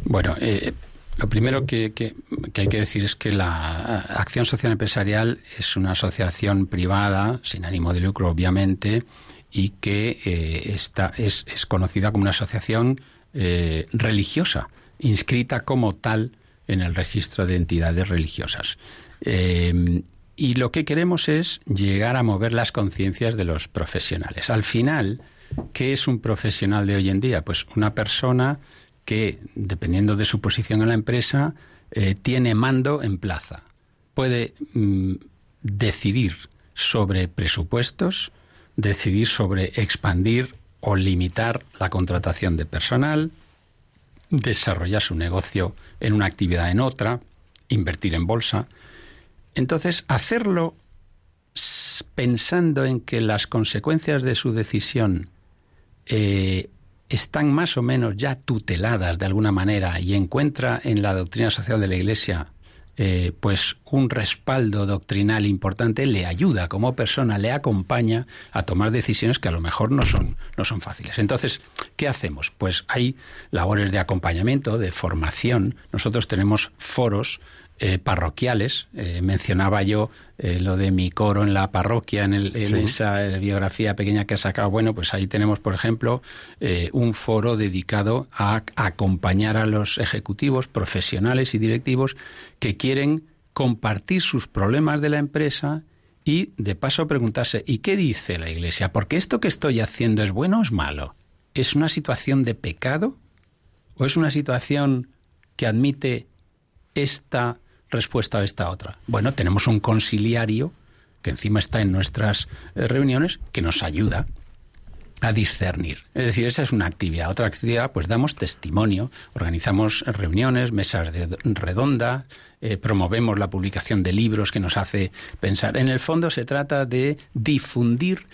Bueno, eh, lo primero que, que- que hay que decir es que la Acción Social Empresarial es una asociación privada, sin ánimo de lucro, obviamente, y que eh, está, es, es conocida como una asociación eh, religiosa, inscrita como tal en el registro de entidades religiosas. Eh, y lo que queremos es llegar a mover las conciencias de los profesionales. Al final, ¿qué es un profesional de hoy en día? Pues una persona que, dependiendo de su posición en la empresa, eh, tiene mando en plaza. Puede mm, decidir sobre presupuestos, decidir sobre expandir o limitar la contratación de personal, desarrollar su negocio en una actividad en otra, invertir en bolsa. Entonces, hacerlo pensando en que las consecuencias de su decisión eh, están más o menos ya tuteladas de alguna manera y encuentra en la doctrina social de la Iglesia eh, pues un respaldo doctrinal importante le ayuda como persona, le acompaña a tomar decisiones que a lo mejor no son, no son fáciles. Entonces, ¿qué hacemos? Pues hay labores de acompañamiento, de formación. Nosotros tenemos foros eh, parroquiales. Eh, mencionaba yo eh, lo de mi coro en la parroquia, en, el, en esa biografía pequeña que ha sacado. Bueno, pues ahí tenemos, por ejemplo, un foro dedicado a acompañar a los ejecutivos, profesionales y directivos que quieren compartir sus problemas de la empresa y, de paso, preguntarse, ¿y qué dice la Iglesia? Porque esto que estoy haciendo es bueno o es malo. ¿Es una situación de pecado? ¿O es una situación que admite esta respuesta a esta otra? Bueno, tenemos un conciliario que encima está en nuestras eh, reuniones que nos ayuda a discernir. Es decir, esa es una actividad. Otra actividad, pues damos testimonio, organizamos reuniones, mesas redonda, eh, promovemos la publicación de libros que nos hace pensar. En el fondo se trata de difundir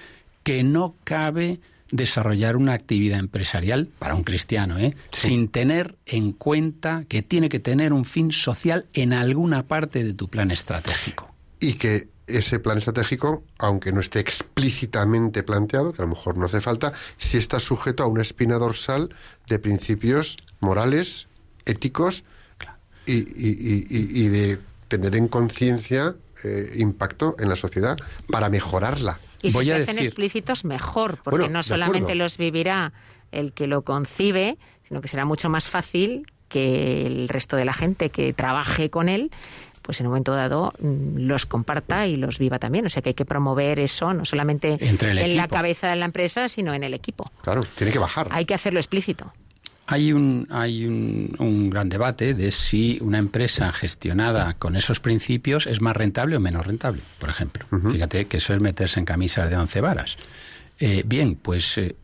que no cabe desarrollar una actividad empresarial para un cristiano, ¿eh? sin tener en cuenta que tiene que tener un fin social en alguna parte de tu plan estratégico.
Y que ese plan estratégico, aunque no esté explícitamente planteado, que a lo mejor no hace falta, sí está sujeto a una espina dorsal de principios morales, éticos y, y- y- y de tener en conciencia eh, impacto en la sociedad para mejorarla.
Y si se hacen explícitos, mejor, porque
Bueno,
no solamente los vivirá el que lo concibe, sino que será mucho más fácil que el resto de la gente que trabaje con él pues en un momento dado mm, los comparta y los viva también. O sea que hay que promover eso no solamente en la cabeza de la empresa, sino en el equipo.
Claro, tiene que bajar.
Hay que hacerlo explícito.
Hay un, hay un, un gran debate de si una empresa gestionada con esos principios es más rentable o menos rentable, por ejemplo. Fíjate que eso es meterse en camisas de once varas. Eh, bien, pues, eh,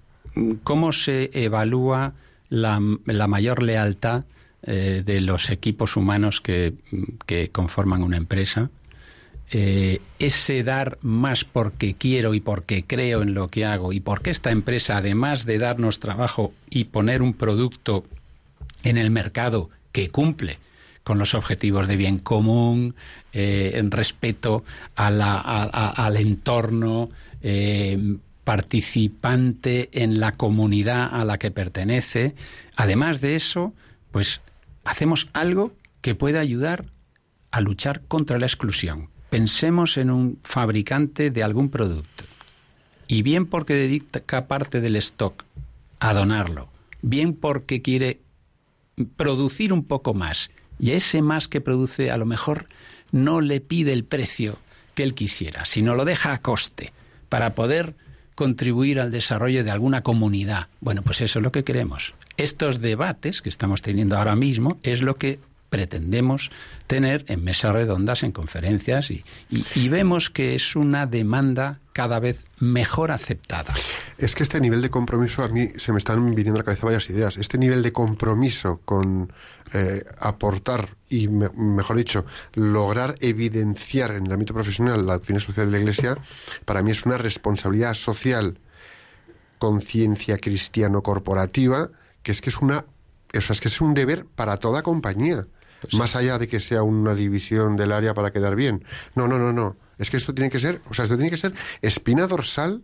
¿cómo se evalúa la, la mayor lealtad eh, de los equipos humanos que, que conforman una empresa? Eh, ese dar más porque quiero y porque creo en lo que hago y porque esta empresa, además de darnos trabajo y poner un producto en el mercado que cumple con los objetivos de bien común, eh, en respeto al entorno, eh, participante en la comunidad a la que pertenece. Además de eso, pues hacemos algo que puede ayudar a luchar contra la exclusión. Pensemos en un fabricante de algún producto y bien porque dedica parte del stock a donarlo, bien porque quiere producir un poco más y ese más que produce a lo mejor no le pide el precio que él quisiera, sino lo deja a coste para poder contribuir al desarrollo de alguna comunidad. Bueno, pues eso es lo que queremos. Estos debates que estamos teniendo ahora mismo es lo que pretendemos tener en mesas redondas, en conferencias, y, vemos que es una demanda cada vez mejor aceptada.
Es que este nivel de compromiso, a mí se me están viniendo a la cabeza varias ideas. Este nivel de compromiso con eh, aportar y, me- mejor dicho, lograr evidenciar en el ámbito profesional la doctrina social de la Iglesia, para mí es una responsabilidad social, conciencia cristiano-corporativa, que es que es una. O es que es un deber para toda compañía. Más allá de que sea una división del área para quedar bien. No, no, no, no. Es que esto tiene que ser, o sea, esto tiene que ser espina dorsal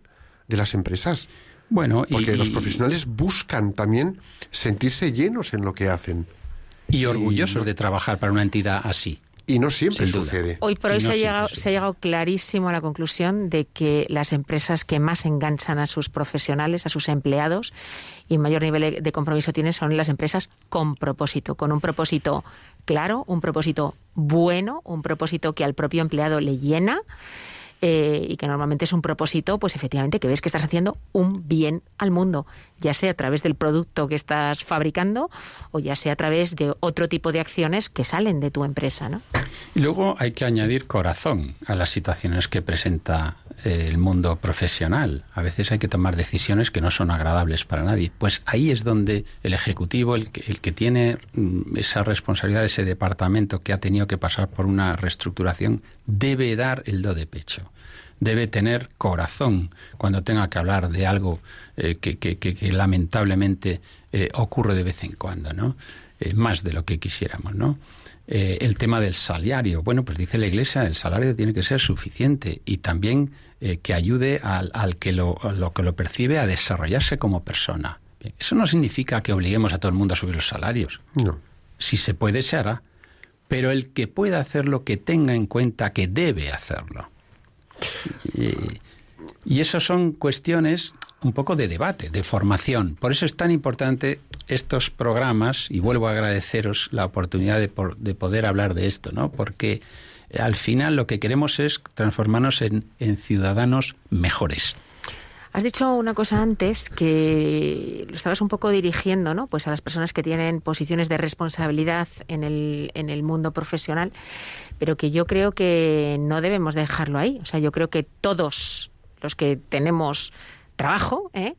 de las empresas.
Bueno, y-
Porque los profesionales buscan también sentirse llenos en lo que hacen.
y orgullosos de trabajar para una entidad así.
Y no siempre
Sin duda.
sucede.
Hoy por hoy
no
se, ha llegado, se ha llegado clarísimo a la conclusión de que las empresas que más enganchan a sus profesionales, a sus empleados y mayor nivel de compromiso tienen son las empresas con propósito, con un propósito claro, un propósito bueno, un propósito que al propio empleado le llena. Eh, y que normalmente es un propósito, pues efectivamente, que ves que estás haciendo un bien al mundo, ya sea a través del producto que estás fabricando o ya sea a través de otro tipo de acciones que salen de tu empresa, ¿no?
Y luego hay que añadir corazón a las situaciones que presenta el mundo profesional. A veces hay que tomar decisiones que no son agradables para nadie. Pues ahí es donde el Ejecutivo, el que, el que tiene mm, esa responsabilidad de ese departamento que ha tenido que pasar por una reestructuración, debe dar el do de pecho. Debe tener corazón cuando tenga que hablar de algo eh, que, que- que- lamentablemente eh, ocurre de vez en cuando, ¿no? Eh, más de lo que quisiéramos, ¿no? Eh, el tema del salario. Bueno, pues dice la Iglesia, el salario tiene que ser suficiente y también eh, que ayude al, al que lo, lo que lo percibe a desarrollarse como persona. Bien, Eso no significa que obliguemos a todo el mundo a subir los salarios.
No.
Si se puede, se hará. Pero el que pueda hacerlo, que tenga en cuenta que debe hacerlo. Y, y eso son cuestiones un poco de debate, de formación. Por eso es tan importante estos programas, y vuelvo a agradeceros la oportunidad de, poder hablar de esto, ¿no? Porque al final lo que queremos es transformarnos en, en ciudadanos mejores.
Has dicho una cosa antes que lo estabas un poco dirigiendo, ¿no? Pues a las personas que tienen posiciones de responsabilidad en el, en el mundo profesional, pero que yo creo que no debemos dejarlo ahí. O sea, yo creo que todos los que tenemos trabajo, ¿eh?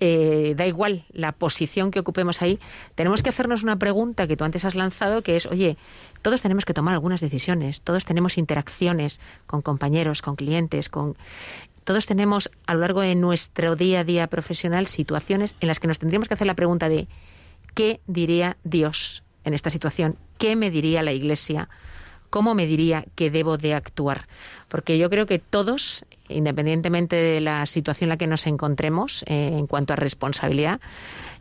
Eh, da igual la posición que ocupemos ahí, tenemos que hacernos una pregunta que tú antes has lanzado, que es, oye, todos tenemos que tomar algunas decisiones, todos tenemos interacciones con compañeros, con clientes, con todos tenemos a lo largo de nuestro día a día profesional situaciones en las que nos tendríamos que hacer la pregunta de ¿qué diría Dios en esta situación? ¿Qué me diría la Iglesia? ¿Cómo me diría que debo de actuar? Porque yo creo que todos, independientemente de la situación en la que nos encontremos eh, en cuanto a responsabilidad,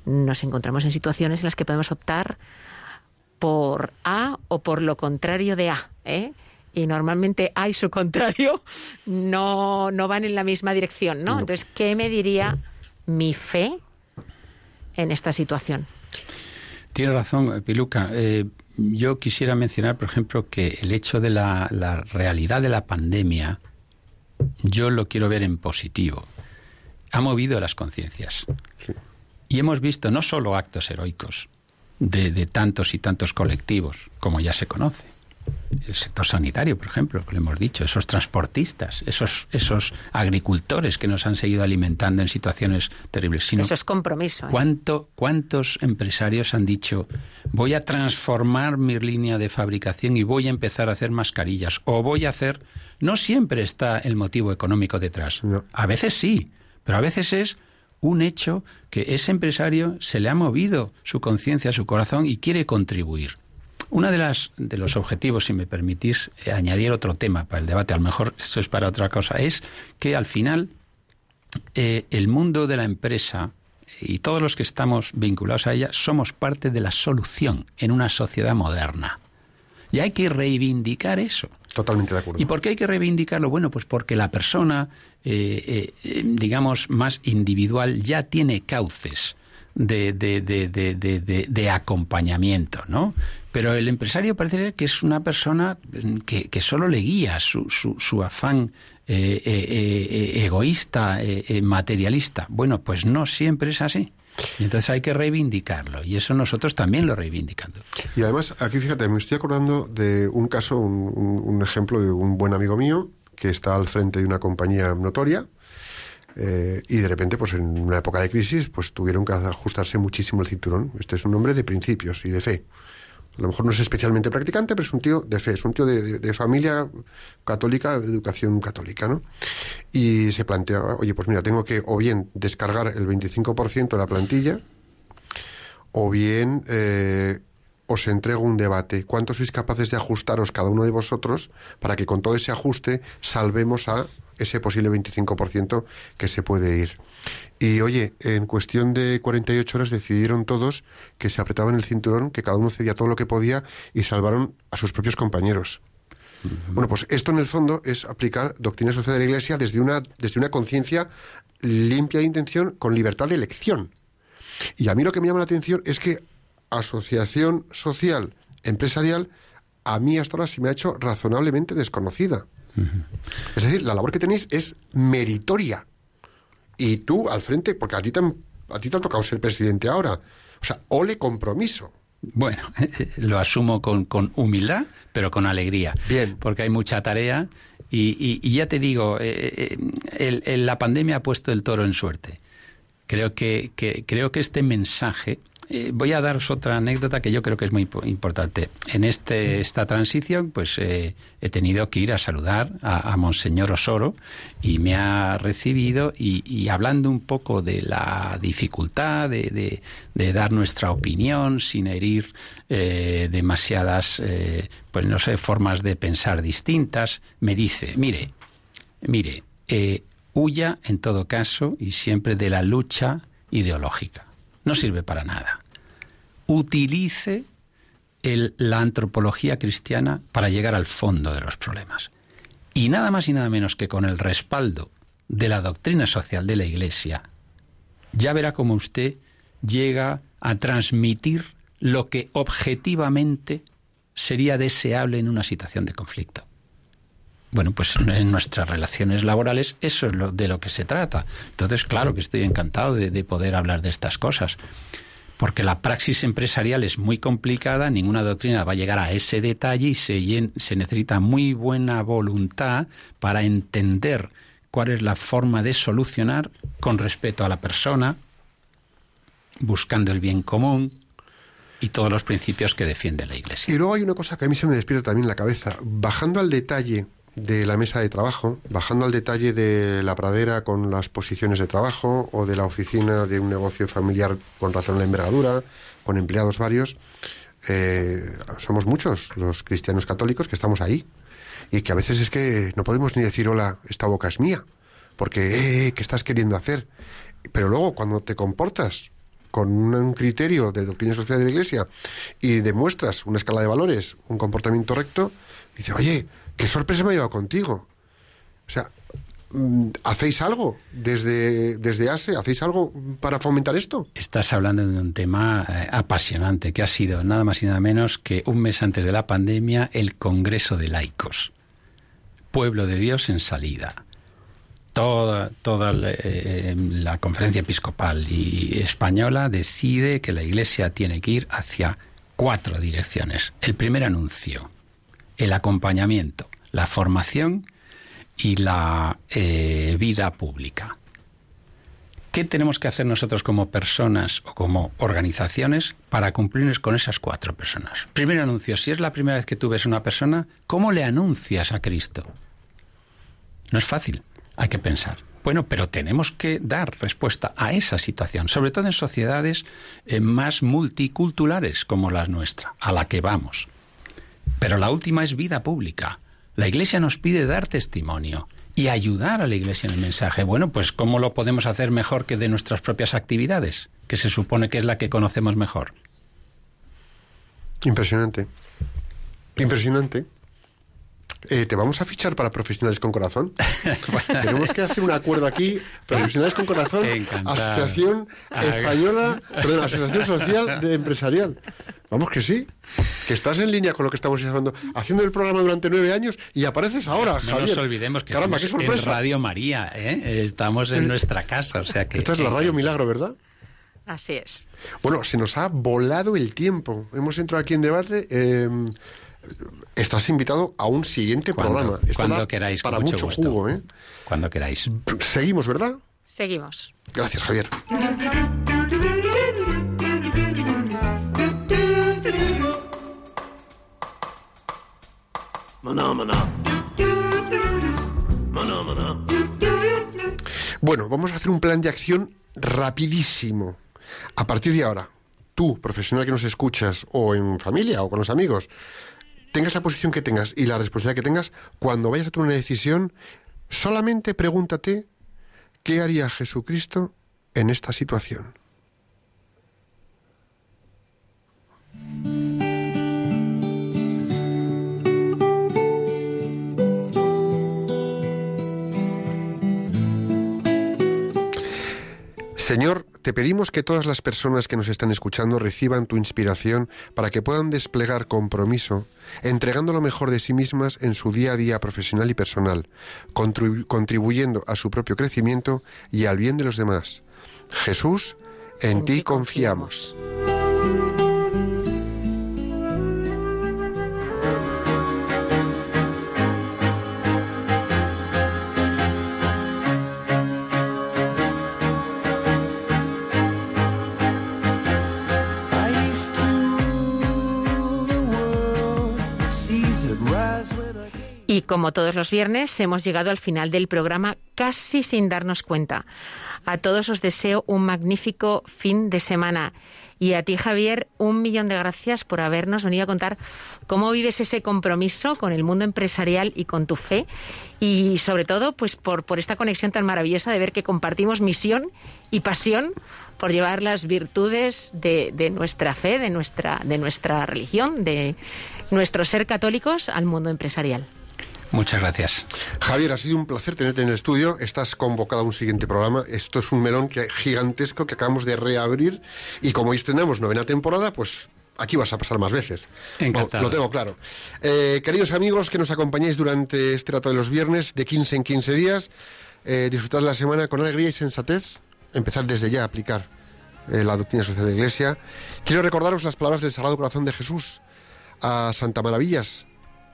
nos encontramos en situaciones en las que podemos optar por A o por lo contrario de A. ¿eh? Y normalmente A y su contrario no, no van en la misma dirección, ¿no? Entonces, ¿qué me diría mi fe en esta situación?
Tiene razón, Piluca. Eh, yo quisiera mencionar, por ejemplo, que el hecho de la, la realidad de la pandemia, yo lo quiero ver en positivo. Ha movido las conciencias. Y hemos visto no solo actos heroicos de, de tantos y tantos colectivos, como ya se conoce. El sector sanitario, por ejemplo, que lo hemos dicho, esos transportistas, esos, esos agricultores que nos han seguido alimentando en situaciones terribles. Sino
Eso es compromiso. ¿eh?
¿Cuánto, ¿Cuántos empresarios han dicho, voy a transformar mi línea de fabricación y voy a empezar a hacer mascarillas? O voy a hacer... No siempre está el motivo económico detrás.
No.
A veces sí, pero a veces es un hecho que ese empresario se le ha movido su conciencia, su corazón y quiere contribuir. Uno de, las, de los objetivos, si me permitís eh, añadir otro tema para el debate, a lo mejor esto es para otra cosa, es que al final eh, el mundo de la empresa y todos los que estamos vinculados a ella somos parte de la solución en una sociedad moderna. Y hay que reivindicar eso.
Totalmente de acuerdo.
¿Y por qué hay que reivindicarlo? Bueno, pues porque la persona, eh, eh, digamos, más individual ya tiene cauces de, de, de, de, acompañamiento, ¿no? Pero el empresario parece que es una persona que, que solo le guía su, su, afán eh, eh, eh, egoísta, eh, eh, materialista. Bueno, pues no siempre es así. Entonces hay que reivindicarlo. Y eso nosotros también lo reivindicando.
Y además, aquí fíjate, me estoy acordando de un caso, un- un ejemplo de un buen amigo mío que está al frente de una compañía notoria eh, y de repente, pues en una época de crisis, pues tuvieron que ajustarse muchísimo el cinturón. Este es un hombre de principios y de fe. A lo mejor no es especialmente practicante, pero es un tío de fe, es un tío de, de- familia católica, de educación católica, ¿no? Y se plantea, oye, pues mira, tengo que o bien descargar el 25% de la plantilla, o bien eh, os entrego un debate. ¿Cuánto sois capaces de ajustaros cada uno de vosotros para que con todo ese ajuste salvemos a ese posible 25% que se puede ir? Y oye, en cuestión de 48 horas decidieron todos que se apretaban el cinturón, que cada uno cedía todo lo que podía y salvaron a sus propios compañeros. Bueno, pues esto en el fondo es aplicar doctrina social de la Iglesia desde una, desde una conciencia limpia de intención con libertad de elección. Y a mí lo que me llama la atención es que asociación social empresarial a mí hasta ahora se me ha hecho razonablemente desconocida. Es decir, la labor que tenéis es meritoria. Y tú al frente, porque a ti te, a ti te ha tocado ser presidente ahora. O sea, ole compromiso.
Bueno, lo asumo con, con humildad, pero con alegría.
Bien.
Porque hay mucha tarea Y, y- y ya te digo, eh, eh, el- el- la pandemia ha puesto el toro en suerte. Creo que, que- creo que este mensaje. Eh, voy a daros otra anécdota que yo creo que es muy impo- importante. En este, esta transición, pues eh, he tenido que ir a saludar a, a Monseñor Osoro y me ha recibido y, hablando un poco de la dificultad de, de- dar nuestra opinión sin herir eh, demasiadas, eh, pues no sé, formas de pensar distintas, me dice, mire, Mire, huya en todo caso y siempre de la lucha ideológica. No sirve para nada. Utilice la antropología cristiana para llegar al fondo de los problemas. Y nada más y nada menos que con el respaldo de la doctrina social de la Iglesia, ya verá cómo usted llega a transmitir lo que objetivamente sería deseable en una situación de conflicto. Bueno, pues en nuestras relaciones laborales eso es lo, de lo que se trata. Entonces, claro que estoy encantado de, de poder hablar de estas cosas. Porque la praxis empresarial es muy complicada, ninguna doctrina va a llegar a ese detalle y se, se necesita muy buena voluntad para entender cuál es la forma de solucionar con respeto a la persona, buscando el bien común y todos los principios que defiende la Iglesia.
Y luego hay una cosa que a mí se me despierta también en la cabeza. Bajando al detalle de la mesa de trabajo, bajando al detalle de la pradera con las posiciones de trabajo o de la oficina de un negocio familiar con razón de envergadura, con empleados varios, eh, somos muchos los cristianos católicos que estamos ahí y que a veces es que no podemos ni decir hola, esta boca es mía, porque, eh, ¿qué estás queriendo hacer? Pero luego cuando te comportas con un criterio de doctrina social de la Iglesia y demuestras una escala de valores, un comportamiento recto, dice, oye, qué sorpresa me ha llevado contigo. O sea, mm, ¿hacéis algo desde, desde ASE? ¿Hacéis algo para fomentar esto?
Estás hablando de un tema eh, apasionante que ha sido nada más y nada menos que un mes antes de la pandemia el Congreso de Laicos. Pueblo de Dios en salida. Toda, toda la, eh, la conferencia episcopal y española decide que la Iglesia tiene que ir hacia cuatro direcciones. El primer anuncio, el acompañamiento, la formación y la eh, vida pública. ¿Qué tenemos que hacer nosotros como personas o como organizaciones para cumplirnos con esas cuatro personas? Primer anuncio, si es la primera vez que tú ves a una persona, ¿cómo le anuncias a Cristo? No es fácil, hay que pensar. Bueno, pero tenemos que dar respuesta a esa situación, sobre todo en sociedades eh, más multiculturales como la nuestra, a la que vamos. Pero la última es vida pública. La Iglesia nos pide dar testimonio y ayudar a la Iglesia en el mensaje. Bueno, pues ¿cómo lo podemos hacer mejor que de nuestras propias actividades? Que se supone que es la que conocemos mejor.
Impresionante. Impresionante. Eh, ¿Te vamos a fichar para profesionales con corazón? Tenemos que hacer un acuerdo aquí. Profesionales con corazón,
Encantado.
Asociación
Ah,
Española, perdón, Asociación Social de Empresarial. Vamos que sí, que estás en línea con lo que estamos hablando, haciendo el programa durante nueve años y apareces ahora,
No
Javier.
nos olvidemos que
Caramba, qué
estamos en. Radio María, ¿eh? estamos en nuestra casa, o sea que
Esta es la Radio Milagro, ¿verdad?
Así es.
Bueno, se nos ha volado el tiempo. Hemos entrado aquí en debate. Estás invitado a un siguiente
Cuando-
programa. Esto
cuando queráis, con
Para
mucho
mucho
gusto.
jugo, ¿eh?
cuando queráis.
Seguimos, ¿verdad?
Seguimos.
Gracias, Javier.
Maná, maná. Maná, maná.
Bueno, vamos a hacer un plan de acción rapidísimo. A partir de ahora, tú, profesional que nos escuchas, o en familia o con los amigos, tengas la posición que tengas y la responsabilidad que tengas, cuando vayas a tomar una decisión, solamente pregúntate qué haría Jesucristo en esta situación. Señor, te pedimos que todas las personas que nos están escuchando reciban tu inspiración para que puedan desplegar compromiso, entregando lo mejor de sí mismas en su día a día profesional y personal, contribu- contribuyendo a su propio crecimiento y al bien de los demás. Jesús, en, ti confiamos.
Y como todos los viernes, hemos llegado al final del programa casi sin darnos cuenta. A todos os deseo un magnífico fin de semana. Y a ti, Javier, un millón de gracias por habernos venido a contar cómo vives ese compromiso con el mundo empresarial y con tu fe. Y sobre todo, pues por, por esta conexión tan maravillosa de ver que compartimos misión y pasión por llevar las virtudes de, nuestra fe, de nuestra, de nuestra religión, de nuestro ser católicos al mundo empresarial.
Muchas gracias.
Javier, ha sido un placer tenerte en el estudio. Estás convocado a un siguiente programa. Esto es un melón que, gigantesco que acabamos de reabrir y como hoy estrenamos novena temporada, pues aquí vas a pasar más veces.
Encantado.
Lo tengo claro. Eh, queridos amigos que nos acompañáis durante este rato de los viernes, de 15 en 15 días, eh, disfrutad la semana con alegría y sensatez. Empezar desde ya a aplicar eh, la doctrina social de la Iglesia. Quiero recordaros las palabras del Sagrado Corazón de Jesús a Santa Maravillas.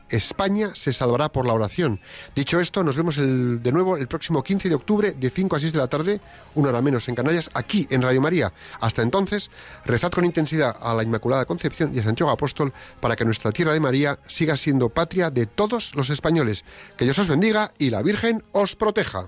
España se salvará por la oración. Dicho esto, nos vemos el- de nuevo el próximo 15 de octubre de 5 a 6 de la tarde, una hora menos en Canarias, aquí en Radio María. Hasta entonces, rezad con intensidad a la Inmaculada Concepción y a Santiago Apóstol para que nuestra tierra de María siga siendo patria de todos los españoles. Que Dios os bendiga y la Virgen os proteja.